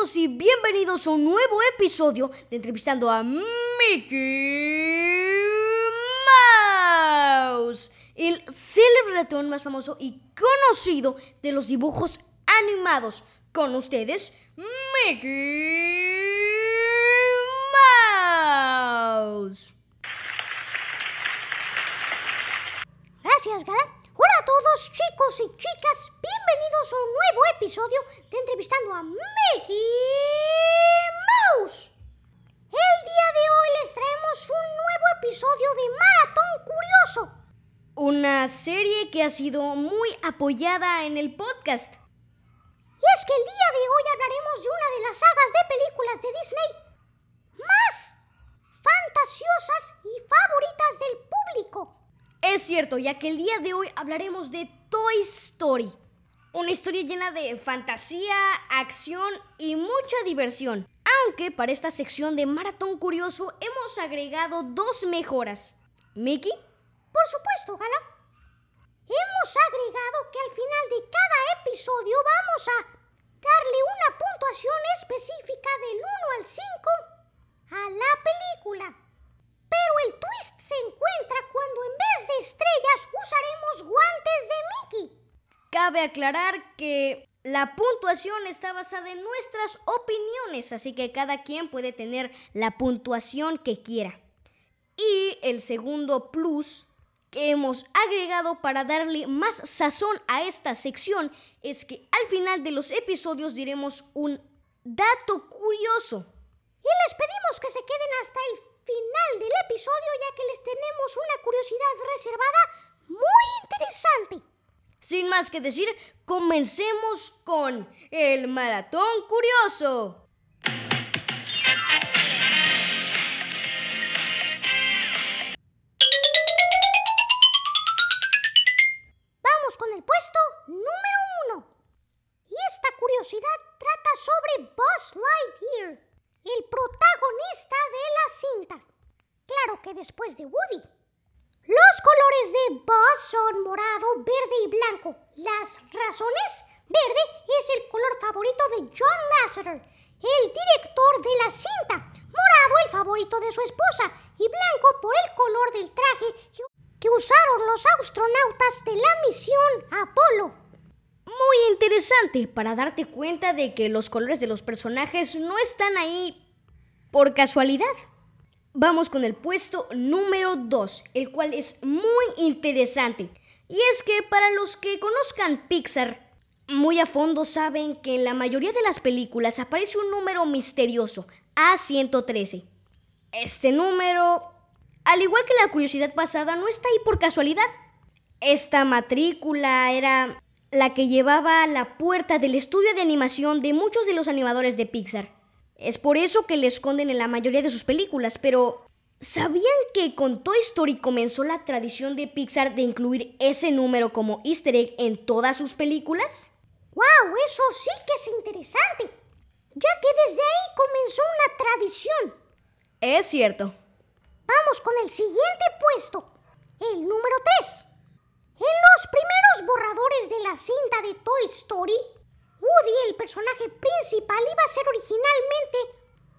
y bienvenidos a un nuevo episodio de Entrevistando a Mickey Mouse, el célebre ratón más famoso y conocido de los dibujos animados. Con ustedes, Mickey Mouse. Gracias, Gala. Todos, chicos y chicas. Bienvenidos a un nuevo episodio de Entrevistando a Mickey Mouse. El día de hoy les traemos un nuevo episodio de Maratón Curioso. Una serie que ha sido muy apoyada en el podcast. Y es que el día de hoy hablaremos de una de las sagas de películas de Disney más fantasiosas y favoritas del público. Es cierto, ya que el día de hoy hablaremos de Toy Story. Una historia llena de fantasía, acción y mucha diversión. Aunque para esta sección de Maratón Curioso hemos agregado dos mejoras. ¿Mickey? Por supuesto, Gala. Hemos agregado que al final de cada episodio vamos a darle una puntuación específica del 1 al 5 a la película. Pero el twist se encuentra cuando en vez de estrellas usaremos guantes de Mickey. Cabe aclarar que la puntuación está basada en nuestras opiniones, así que cada quien puede tener la puntuación que quiera. Y el segundo plus que hemos agregado para darle más sazón a esta sección es que al final de los episodios diremos un dato curioso. Y les pedimos que se queden hasta el final del episodio ya que les tenemos una curiosidad reservada muy interesante. Sin más que decir, comencemos con el maratón curioso. Vamos con el puesto número uno. Y esta curiosidad trata sobre Buzz Lightyear, el protagonista de la cinta. Claro que después de Woody. Los colores de Buzz son morado, verde y blanco. Las razones, verde es el color favorito de John Lasseter, el director de la cinta. Morado el favorito de su esposa y blanco por el color del traje que usaron los astronautas de la misión Apolo. Muy interesante para darte cuenta de que los colores de los personajes no están ahí por casualidad. Vamos con el puesto número 2, el cual es muy interesante. Y es que para los que conozcan Pixar muy a fondo saben que en la mayoría de las películas aparece un número misterioso, A113. Este número, al igual que la curiosidad pasada, no está ahí por casualidad. Esta matrícula era la que llevaba a la puerta del estudio de animación de muchos de los animadores de Pixar. Es por eso que le esconden en la mayoría de sus películas, pero ¿sabían que con Toy Story comenzó la tradición de Pixar de incluir ese número como easter egg en todas sus películas? ¡Wow! Eso sí que es interesante, ya que desde ahí comenzó una tradición. Es cierto. Vamos con el siguiente puesto, el número 3. En los primeros borradores de la cinta de Toy Story, Woody, el personaje principal, iba a ser originalmente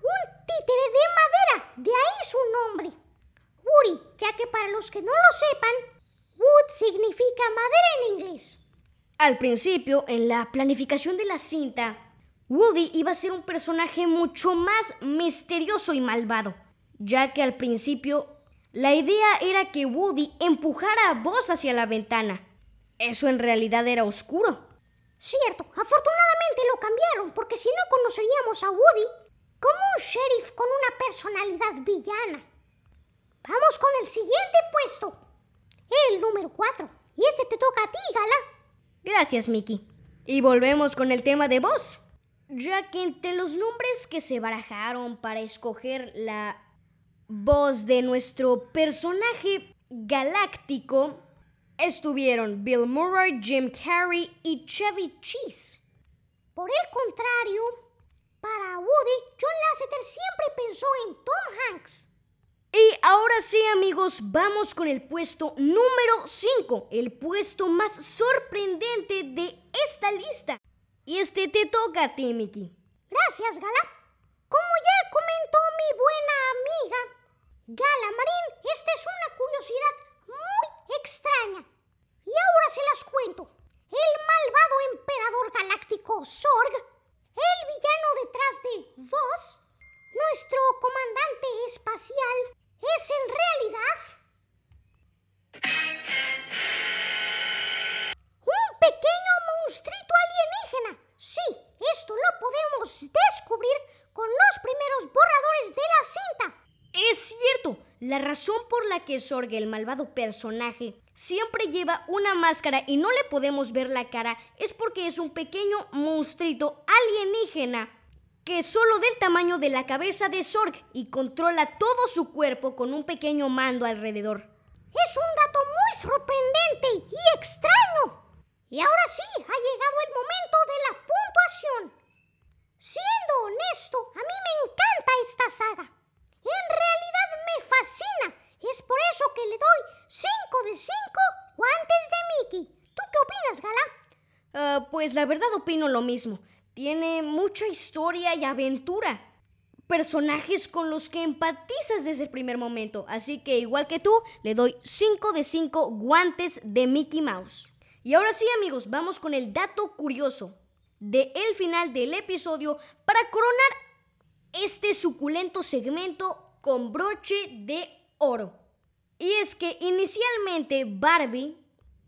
un títere de madera, de ahí su nombre. Woody, ya que para los que no lo sepan, wood significa madera en inglés. Al principio, en la planificación de la cinta, Woody iba a ser un personaje mucho más misterioso y malvado, ya que al principio la idea era que Woody empujara a Buzz hacia la ventana. Eso en realidad era oscuro. Cierto, afortunadamente lo cambiaron porque si no conoceríamos a Woody como un sheriff con una personalidad villana. Vamos con el siguiente puesto, el número 4. Y este te toca a ti, Gala. Gracias, Mickey. Y volvemos con el tema de voz. Ya que entre los nombres que se barajaron para escoger la voz de nuestro personaje galáctico, estuvieron Bill Murray, Jim Carrey y Chevy Chase. Por el contrario, para Woody, John Lasseter siempre pensó en Tom Hanks. Y ahora sí, amigos, vamos con el puesto número 5, el puesto más sorprendente de esta lista. Y este te toca a Mickey. Gracias, Gala. Como ya comentó mi buena amiga, Gala Marín, esta es una curiosidad muy extraña. Y ahora se las cuento. El malvado emperador galáctico Sorg, el villano detrás de Vos, nuestro comandante espacial, es en realidad un pequeño monstruito alienígena. Sí, esto lo podemos descubrir con los primeros borradores de la cinta. La razón por la que Sorg, el malvado personaje, siempre lleva una máscara y no le podemos ver la cara es porque es un pequeño monstruito alienígena que es solo del tamaño de la cabeza de Sorg y controla todo su cuerpo con un pequeño mando alrededor. Es un dato muy sorprendente y extraño. Y ahora sí, ha llegado el momento de la puntuación. Siendo honesto, a mí me encanta esta saga. En realidad me fascina. Es por eso que le doy 5 de 5 guantes de Mickey. ¿Tú qué opinas, Gala? Ah, pues la verdad opino lo mismo. Tiene mucha historia y aventura. Personajes con los que empatizas desde el primer momento. Así que igual que tú, le doy 5 de 5 guantes de Mickey Mouse. Y ahora sí amigos, vamos con el dato curioso de el final del episodio para coronar este suculento segmento con broche de oro. Y es que inicialmente Barbie,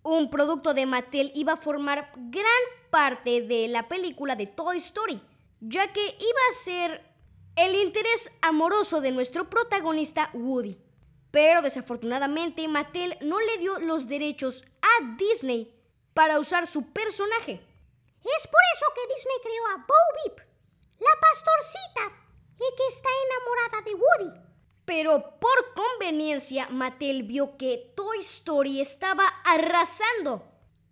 un producto de Mattel, iba a formar gran parte de la película de Toy Story, ya que iba a ser el interés amoroso de nuestro protagonista Woody. Pero desafortunadamente Mattel no le dio los derechos a Disney para usar su personaje. Es por eso que Disney creó a Bo Beep, la pastorcita, enamorada de Woody. Pero por conveniencia, Mattel vio que Toy Story estaba arrasando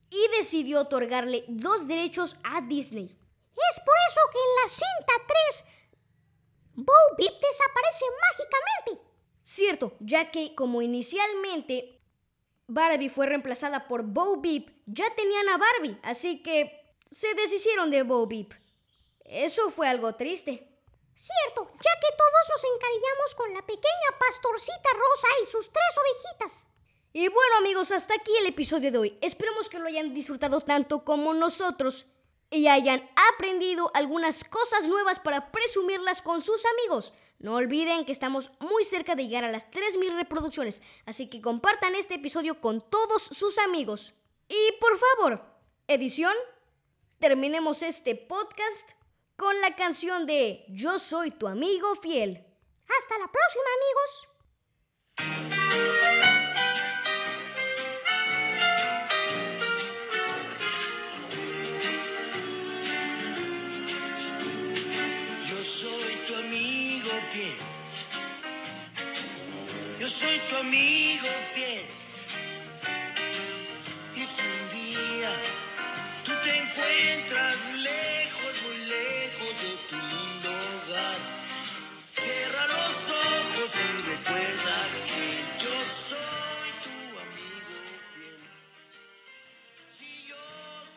y decidió otorgarle dos derechos a Disney. Es por eso que en la cinta 3, Bo Beep desaparece mágicamente. Cierto, ya que como inicialmente Barbie fue reemplazada por Bo Beep, ya tenían a Barbie, así que se deshicieron de Bo Beep. Eso fue algo triste. Cierto, ya que todos nos encariñamos con la pequeña pastorcita rosa y sus tres ovejitas. Y bueno amigos, hasta aquí el episodio de hoy. Esperemos que lo hayan disfrutado tanto como nosotros y hayan aprendido algunas cosas nuevas para presumirlas con sus amigos. No olviden que estamos muy cerca de llegar a las 3.000 reproducciones, así que compartan este episodio con todos sus amigos. Y por favor, edición, terminemos este podcast con la canción de Yo soy tu amigo fiel. Hasta la próxima amigos. Yo soy tu amigo fiel. Yo soy tu amigo fiel. Y si un día tú te encuentras lejos, y recuerda que